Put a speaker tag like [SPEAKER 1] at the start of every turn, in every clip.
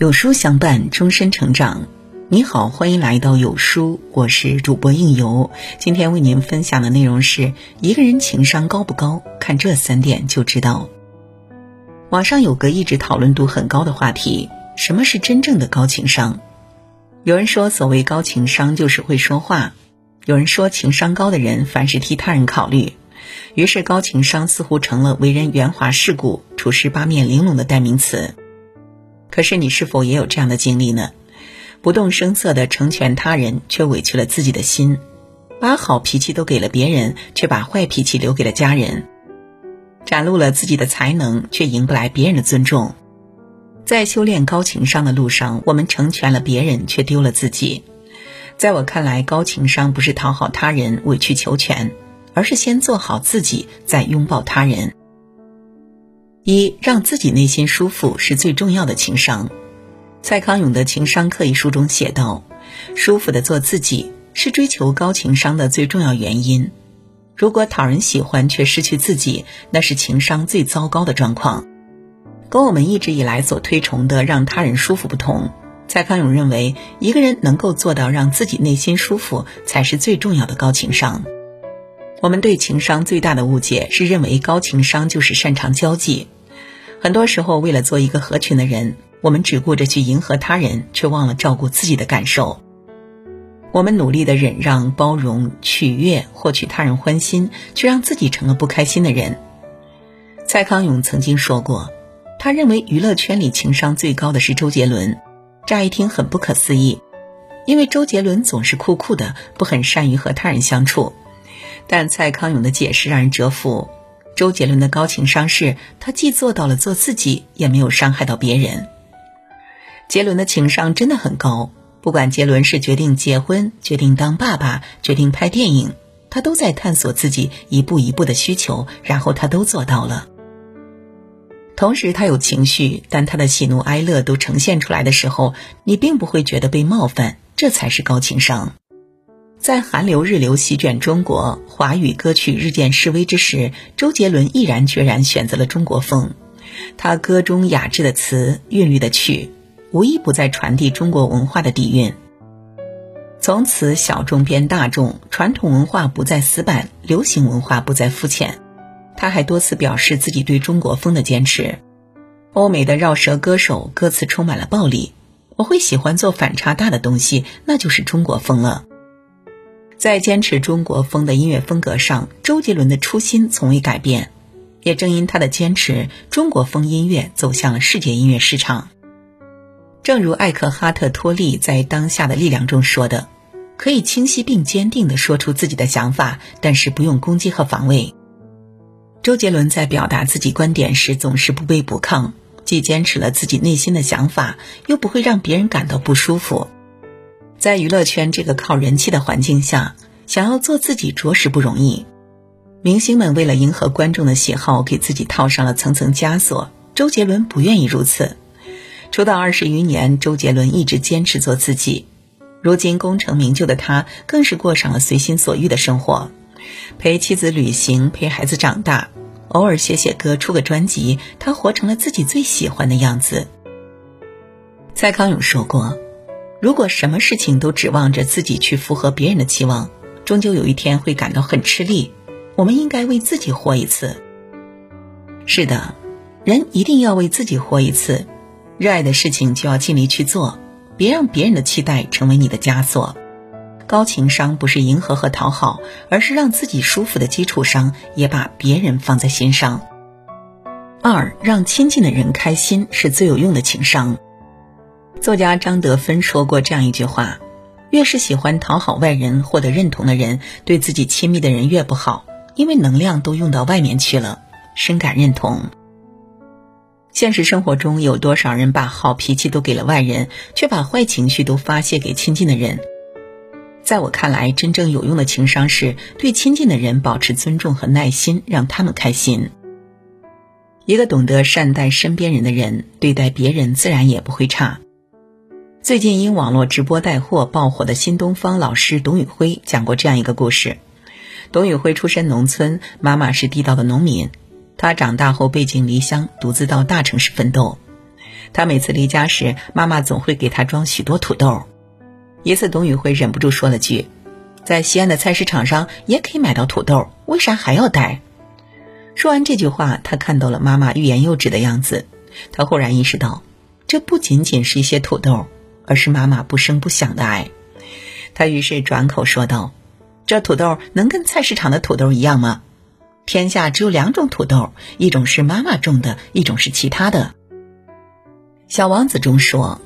[SPEAKER 1] 有书相伴，终身成长。你好，欢迎来到有书，我是主播应由。今天为您分享的内容是：一个人情商高不高，看这三点就知道。网上有个一直讨论度很高的话题：什么是真正的高情商？有人说，所谓高情商就是会说话；有人说，情商高的人凡事替他人考虑。于是，高情商似乎成了为人圆滑世故、处事八面玲珑的代名词。可是你是否也有这样的经历呢？不动声色的成全他人，却委屈了自己的心；把好脾气都给了别人，却把坏脾气留给了家人；展露了自己的才能，却赢不来别人的尊重。在修炼高情商的路上，我们成全了别人，却丢了自己。在我看来，高情商不是讨好他人、委曲求全，而是先做好自己，再拥抱他人。一让自己内心舒服是最重要的情商。蔡康永的《情商课》一书中写道：“舒服的做自己是追求高情商的最重要原因。如果讨人喜欢却失去自己，那是情商最糟糕的状况。”跟我们一直以来所推崇的让他人舒服不同，蔡康永认为，一个人能够做到让自己内心舒服，才是最重要的高情商。我们对情商最大的误解是认为高情商就是擅长交际。很多时候，为了做一个合群的人，我们只顾着去迎合他人，却忘了照顾自己的感受。我们努力的忍让、包容、取悦、获取他人欢心，却让自己成了不开心的人。蔡康永曾经说过，他认为娱乐圈里情商最高的是周杰伦。乍一听很不可思议，因为周杰伦总是酷酷的，不很善于和他人相处。但蔡康永的解释让人折服。周杰伦的高情商是，他既做到了做自己，也没有伤害到别人。杰伦的情商真的很高，不管杰伦是决定结婚、决定当爸爸、决定拍电影，他都在探索自己一步一步的需求，然后他都做到了。同时，他有情绪，但他的喜怒哀乐都呈现出来的时候，你并不会觉得被冒犯，这才是高情商。在韩流日流席卷中国，华语歌曲日渐式微之时，周杰伦毅然决然选择了中国风。他歌中雅致的词、韵律的曲，无一不在传递中国文化的底蕴。从此，小众变大众，传统文化不再死板，流行文化不再肤浅。他还多次表示自己对中国风的坚持。欧美的绕舌歌手歌词充满了暴力，我会喜欢做反差大的东西，那就是中国风了。在坚持中国风的音乐风格上，周杰伦的初心从未改变。也正因他的坚持，中国风音乐走向了世界音乐市场。正如艾克哈特·托利在《当下的力量》中说的：“可以清晰并坚定地说出自己的想法，但是不用攻击和防卫。”周杰伦在表达自己观点时总是不卑不亢，既坚持了自己内心的想法，又不会让别人感到不舒服。在娱乐圈这个靠人气的环境下，想要做自己着实不容易。明星们为了迎合观众的喜好，给自己套上了层层枷锁。周杰伦不愿意如此。出道二十余年，周杰伦一直坚持做自己。如今功成名就的他，更是过上了随心所欲的生活，陪妻子旅行，陪孩子长大，偶尔写写歌，出个专辑，他活成了自己最喜欢的样子。蔡康永说过。如果什么事情都指望着自己去符合别人的期望，终究有一天会感到很吃力。我们应该为自己活一次。是的，人一定要为自己活一次。热爱的事情就要尽力去做，别让别人的期待成为你的枷锁。高情商不是迎合和讨好，而是让自己舒服的基础上，也把别人放在心上。二，让亲近的人开心是最有用的情商。作家张德芬说过这样一句话：“越是喜欢讨好外人、获得认同的人，对自己亲密的人越不好，因为能量都用到外面去了。”深感认同。现实生活中有多少人把好脾气都给了外人，却把坏情绪都发泄给亲近的人？在我看来，真正有用的情商是对亲近的人保持尊重和耐心，让他们开心。一个懂得善待身边人的人，对待别人自然也不会差。最近因网络直播带货爆火的新东方老师董宇辉讲过这样一个故事。董宇辉出身农村，妈妈是地道的农民，他长大后背井离乡，独自到大城市奋斗。他每次离家时，妈妈总会给他装许多土豆。一次，董宇辉忍不住说了句：“在西安的菜市场上也可以买到土豆，为啥还要带？”说完这句话，他看到了妈妈欲言又止的样子，他忽然意识到，这不仅仅是一些土豆，而是妈妈不声不响的爱。他于是转口说道：“这土豆能跟菜市场的土豆一样吗？天下只有两种土豆，一种是妈妈种的，一种是其他的。”《小王子》中说：“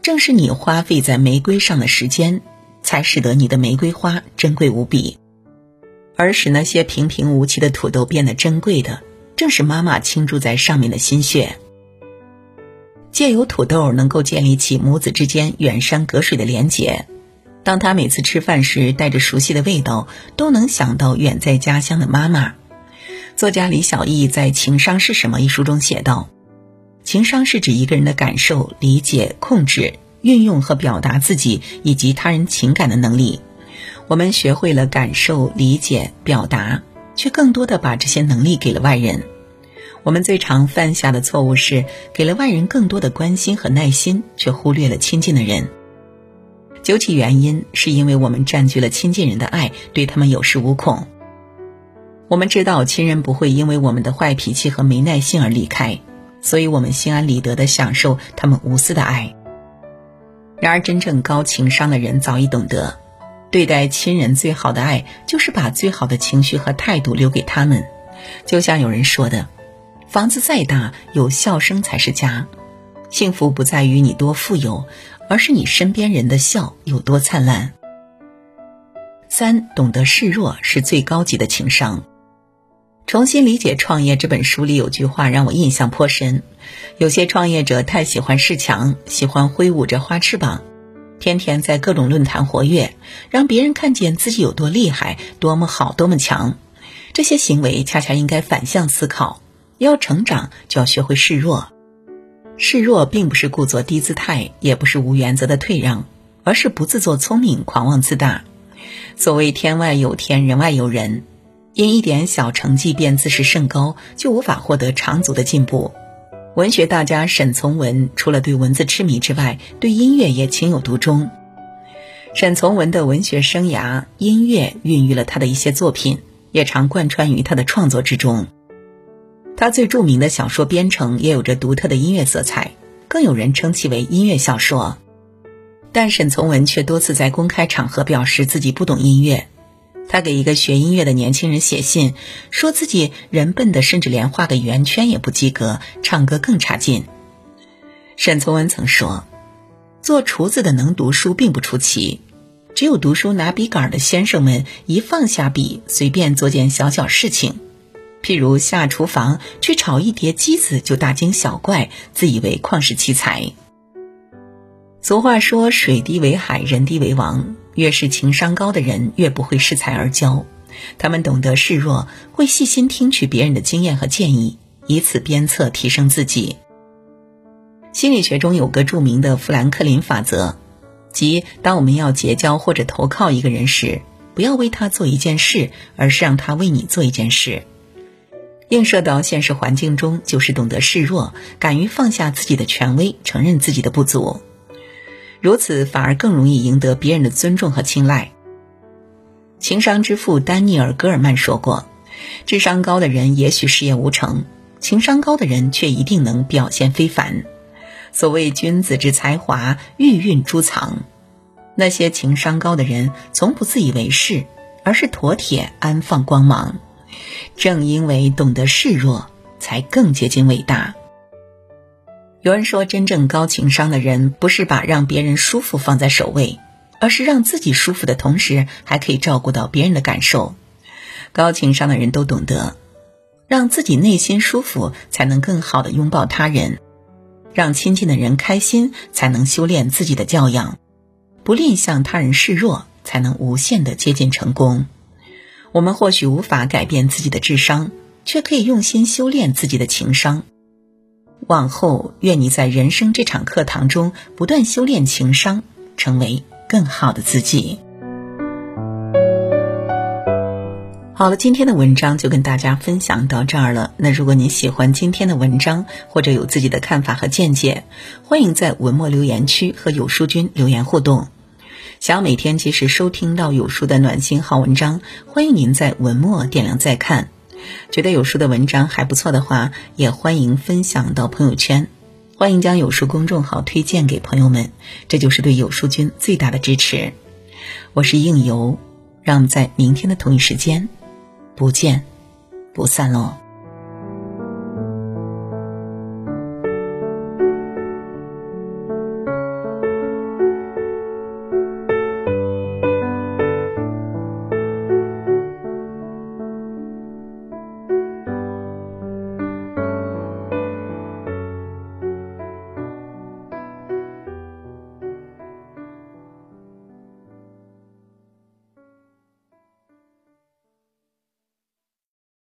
[SPEAKER 1] 正是你花费在玫瑰上的时间，才使得你的玫瑰花珍贵无比。”而使那些平平无奇的土豆变得珍贵的，正是妈妈倾注在上面的心血。借由土豆，能够建立起母子之间远山隔水的连结。当他每次吃饭时，带着熟悉的味道，都能想到远在家乡的妈妈。作家李小艺在《情商是什么》一书中写道：“情商是指一个人的感受、理解、控制、运用和表达自己以及他人情感的能力。”我们学会了感受、理解、表达，却更多的把这些能力给了外人。我们最常犯下的错误是，给了外人更多的关心和耐心，却忽略了亲近的人。究其原因，是因为我们占据了亲近人的爱，对他们有恃无恐。我们知道亲人不会因为我们的坏脾气和没耐心而离开，所以我们心安理得的享受他们无私的爱。然而，真正高情商的人早已懂得。对待亲人最好的爱，就是把最好的情绪和态度留给他们。就像有人说的：“房子再大，有笑声才是家。幸福不在于你多富有，而是你身边人的笑有多灿烂。”三，懂得示弱是最高级的情商。重新理解创业这本书里有句话让我印象颇深：有些创业者太喜欢示强，喜欢挥舞着花翅膀。天天在各种论坛活跃，让别人看见自己有多厉害、多么好、多么强。这些行为恰恰应该反向思考：要成长，就要学会示弱。示弱并不是故作低姿态，也不是无原则的退让，而是不自作聪明、狂妄自大。所谓“天外有天，人外有人”，因一点小成绩便自视甚高，就无法获得长足的进步。文学大家沈从文除了对文字痴迷之外，对音乐也情有独钟。沈从文的文学生涯，音乐孕育了他的一些作品，也常贯穿于他的创作之中。他最著名的小说《编程》也有着独特的音乐色彩，更有人称其为音乐小说。但沈从文却多次在公开场合表示自己不懂音乐。他给一个学音乐的年轻人写信，说自己人笨的，甚至连画个圆圈也不及格，唱歌更差劲。沈从文曾说：“做厨子的能读书并不出奇，只有读书拿笔杆的先生们，一放下笔，随便做件小小事情，譬如下厨房去炒一碟鸡子，就大惊小怪，自以为旷世奇才。”俗话说：“水低为海，人低为王。”越是情商高的人，越不会恃才而骄。他们懂得示弱，会细心听取别人的经验和建议，以此鞭策提升自己。心理学中有个著名的富兰克林法则，即当我们要结交或者投靠一个人时，不要为他做一件事，而是让他为你做一件事。映射到现实环境中，就是懂得示弱，敢于放下自己的权威，承认自己的不足。如此反而更容易赢得别人的尊重和青睐。情商之父丹尼尔·戈尔曼说过：“智商高的人也许事业无成，情商高的人却一定能表现非凡。”所谓“君子之才华，玉蕴珠藏”，那些情商高的人从不自以为是，而是妥帖安放光芒。正因为懂得示弱，才更接近伟大。有人说，真正高情商的人，不是把让别人舒服放在首位，而是让自己舒服的同时，还可以照顾到别人的感受。高情商的人都懂得，让自己内心舒服，才能更好的拥抱他人；让亲近的人开心，才能修炼自己的教养；不吝向他人示弱，才能无限的接近成功。我们或许无法改变自己的智商，却可以用心修炼自己的情商。往后，愿你在人生这场课堂中不断修炼情商，成为更好的自己。好了，今天的文章就跟大家分享到这儿了。那如果您喜欢今天的文章，或者有自己的看法和见解，欢迎在文末留言区和有书君留言互动。想要每天及时收听到有书的暖心好文章，欢迎您在文末点亮再看。觉得有书的文章还不错的话，也欢迎分享到朋友圈，欢迎将有书公众号推荐给朋友们，这就是对有书君最大的支持。我是应由，让我们在明天的同一时间。不见不散喽。